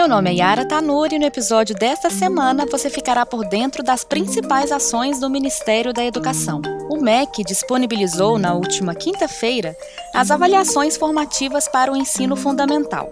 Meu nome é Yara Tanuri e no episódio desta semana você ficará por dentro das principais ações do Ministério da Educação. O MEC disponibilizou na última quinta-feira as avaliações formativas para o ensino fundamental.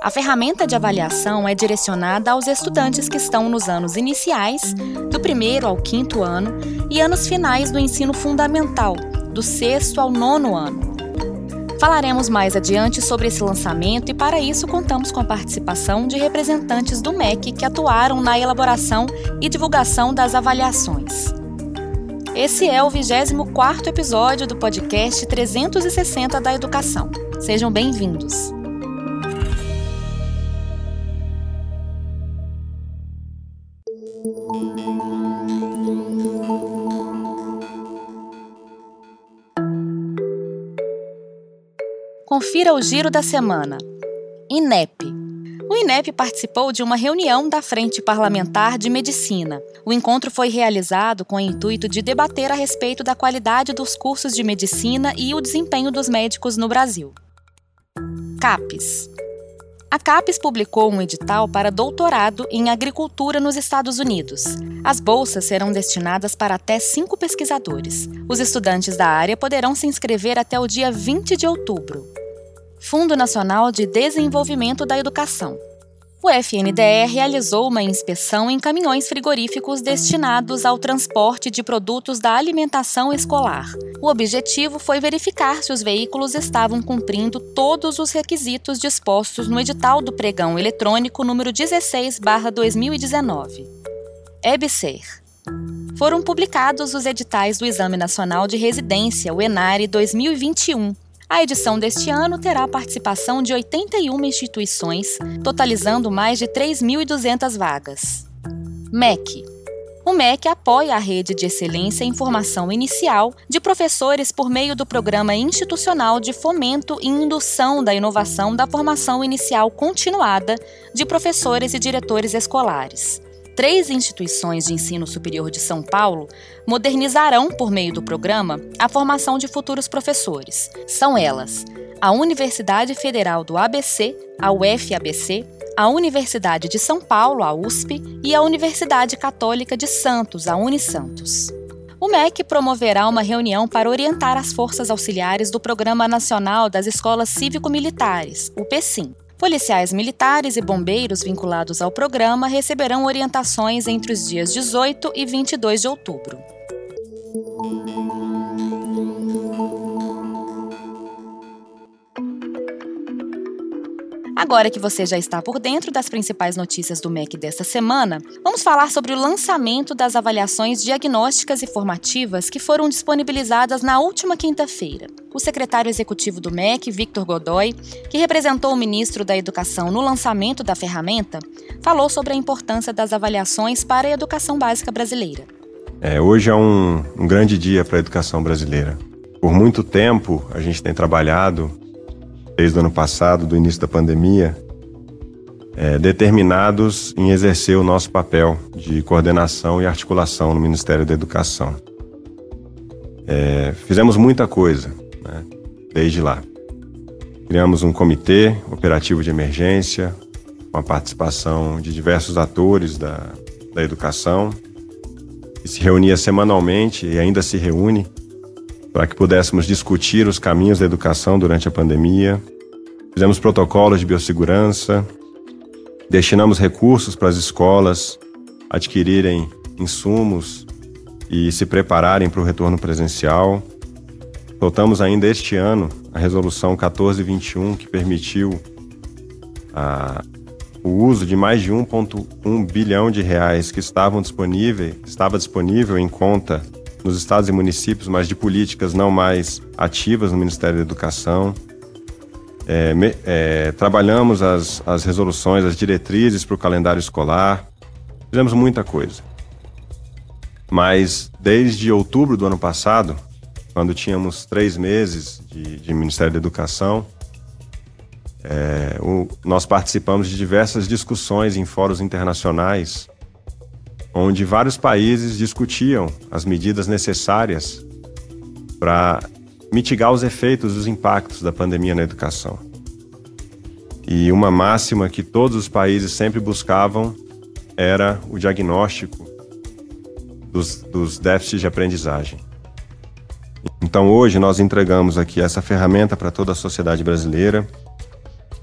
A ferramenta de avaliação é direcionada aos estudantes que estão nos anos iniciais, do primeiro ao quinto ano, e anos finais do ensino fundamental, do sexto ao nono ano. Falaremos mais adiante sobre esse lançamento e, para isso, contamos com a participação de representantes do MEC que atuaram na elaboração e divulgação das avaliações. Esse é o 24 episódio do podcast 360 da Educação. Sejam bem-vindos. Confira o giro da semana. INEP. O INEP participou de uma reunião da Frente Parlamentar de Medicina. O encontro foi realizado com o intuito de debater a respeito da qualidade dos cursos de medicina e o desempenho dos médicos no Brasil. CAPES. A CAPES publicou um edital para doutorado em agricultura nos Estados Unidos. As bolsas serão destinadas para até cinco pesquisadores. Os estudantes da área poderão se inscrever até o dia 20 de outubro. Fundo Nacional de Desenvolvimento da Educação. O FNDE realizou uma inspeção em caminhões frigoríficos destinados ao transporte de produtos da alimentação escolar. O objetivo foi verificar se os veículos estavam cumprindo todos os requisitos dispostos no edital do pregão eletrônico número 16/2019. EBSER. Foram publicados os editais do Exame Nacional de Residência, o ENARE 2021 a edição deste ano terá a participação de 81 instituições, totalizando mais de 3.200 vagas. MEC o MEC apoia a rede de excelência em formação inicial de professores por meio do Programa Institucional de Fomento e Indução da Inovação da Formação Inicial Continuada de Professores e Diretores Escolares três instituições de ensino superior de São Paulo modernizarão, por meio do programa, a formação de futuros professores. São elas a Universidade Federal do ABC, a UFABC, a Universidade de São Paulo, a USP, e a Universidade Católica de Santos, a Unisantos. O MEC promoverá uma reunião para orientar as forças auxiliares do Programa Nacional das Escolas Cívico-Militares, o PECIM, Policiais militares e bombeiros vinculados ao programa receberão orientações entre os dias 18 e 22 de outubro. Agora que você já está por dentro das principais notícias do MEC desta semana, vamos falar sobre o lançamento das avaliações diagnósticas e formativas que foram disponibilizadas na última quinta-feira. O secretário executivo do MEC, Victor Godoy, que representou o ministro da Educação no lançamento da ferramenta, falou sobre a importância das avaliações para a educação básica brasileira. É, hoje é um, um grande dia para a educação brasileira. Por muito tempo, a gente tem trabalhado desde o ano passado, do início da pandemia, é, determinados em exercer o nosso papel de coordenação e articulação no Ministério da Educação. É, fizemos muita coisa né, desde lá. Criamos um comitê operativo de emergência, com a participação de diversos atores da, da educação, que se reunia semanalmente e ainda se reúne para que pudéssemos discutir os caminhos da educação durante a pandemia. Fizemos protocolos de biossegurança, destinamos recursos para as escolas adquirirem insumos e se prepararem para o retorno presencial. Soltamos ainda este ano a resolução 1421 que permitiu a, o uso de mais de 1,1 bilhão de reais que estavam disponíveis, estava disponível em conta nos estados e municípios, mas de políticas não mais ativas no Ministério da Educação. É, é, trabalhamos as, as resoluções, as diretrizes para o calendário escolar. Fizemos muita coisa. Mas desde outubro do ano passado, quando tínhamos três meses de, de Ministério da Educação, é, o, nós participamos de diversas discussões em fóruns internacionais onde vários países discutiam as medidas necessárias para mitigar os efeitos dos impactos da pandemia na educação. E uma máxima que todos os países sempre buscavam era o diagnóstico dos, dos déficits de aprendizagem. Então hoje nós entregamos aqui essa ferramenta para toda a sociedade brasileira,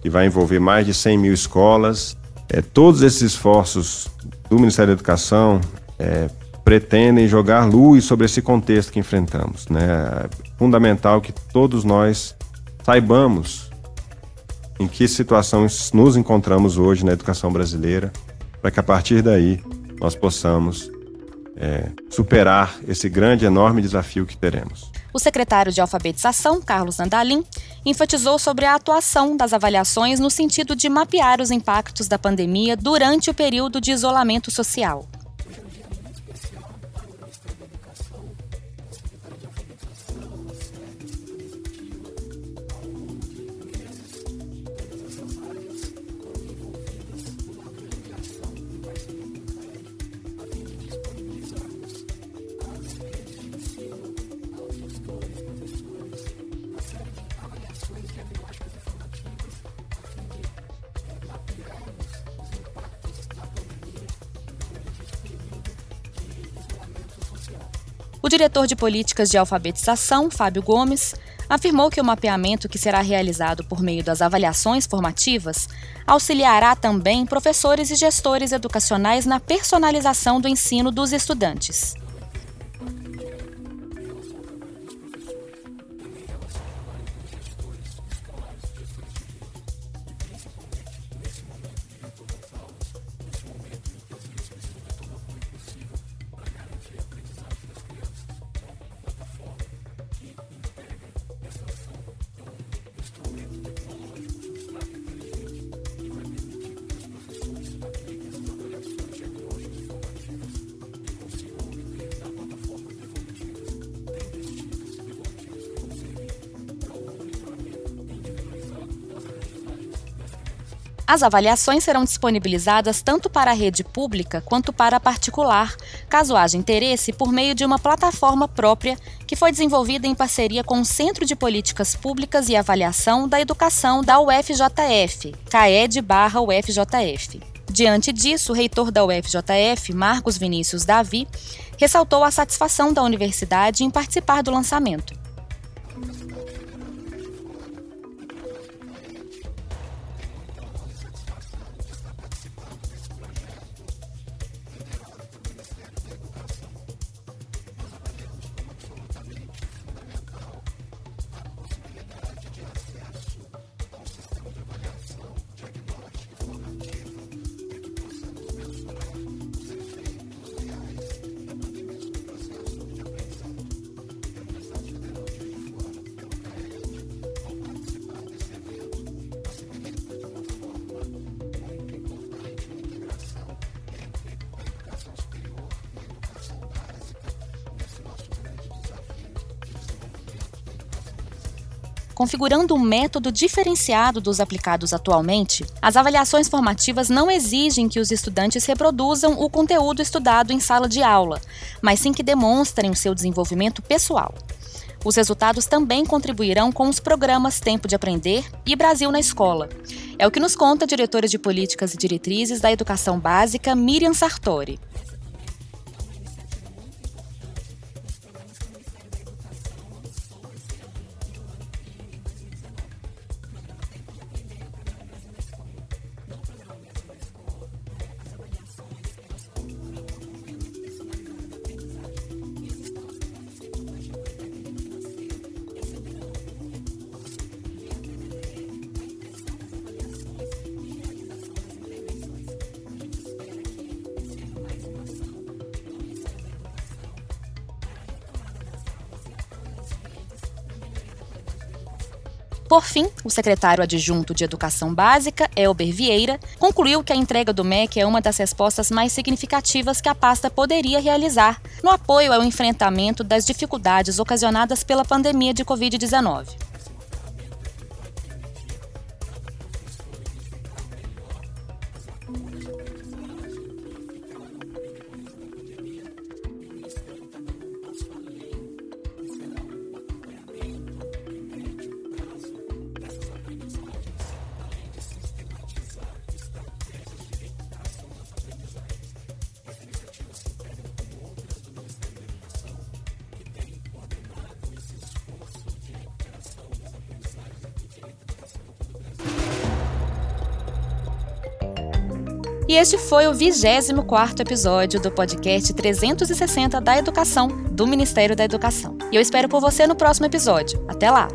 que vai envolver mais de 100 mil escolas. É, todos esses esforços do Ministério da Educação é, pretendem jogar luz sobre esse contexto que enfrentamos. Né? É fundamental que todos nós saibamos em que situação nos encontramos hoje na educação brasileira, para que a partir daí nós possamos é, superar esse grande, enorme desafio que teremos. O secretário de Alfabetização, Carlos Andalim, enfatizou sobre a atuação das avaliações no sentido de mapear os impactos da pandemia durante o período de isolamento social. O diretor de políticas de alfabetização, Fábio Gomes, afirmou que o mapeamento que será realizado por meio das avaliações formativas auxiliará também professores e gestores educacionais na personalização do ensino dos estudantes. As avaliações serão disponibilizadas tanto para a rede pública quanto para a particular, caso haja interesse, por meio de uma plataforma própria que foi desenvolvida em parceria com o Centro de Políticas Públicas e Avaliação da Educação da UFJF, CAED-UFJF. Diante disso, o reitor da UFJF, Marcos Vinícius Davi, ressaltou a satisfação da universidade em participar do lançamento. Configurando um método diferenciado dos aplicados atualmente, as avaliações formativas não exigem que os estudantes reproduzam o conteúdo estudado em sala de aula, mas sim que demonstrem o seu desenvolvimento pessoal. Os resultados também contribuirão com os programas Tempo de Aprender e Brasil na Escola. É o que nos conta a diretora de Políticas e Diretrizes da Educação Básica, Miriam Sartori. Por fim, o secretário adjunto de Educação Básica, Elber Vieira, concluiu que a entrega do MEC é uma das respostas mais significativas que a pasta poderia realizar no apoio ao enfrentamento das dificuldades ocasionadas pela pandemia de Covid-19. E este foi o 24 episódio do podcast 360 da Educação, do Ministério da Educação. E eu espero por você no próximo episódio. Até lá!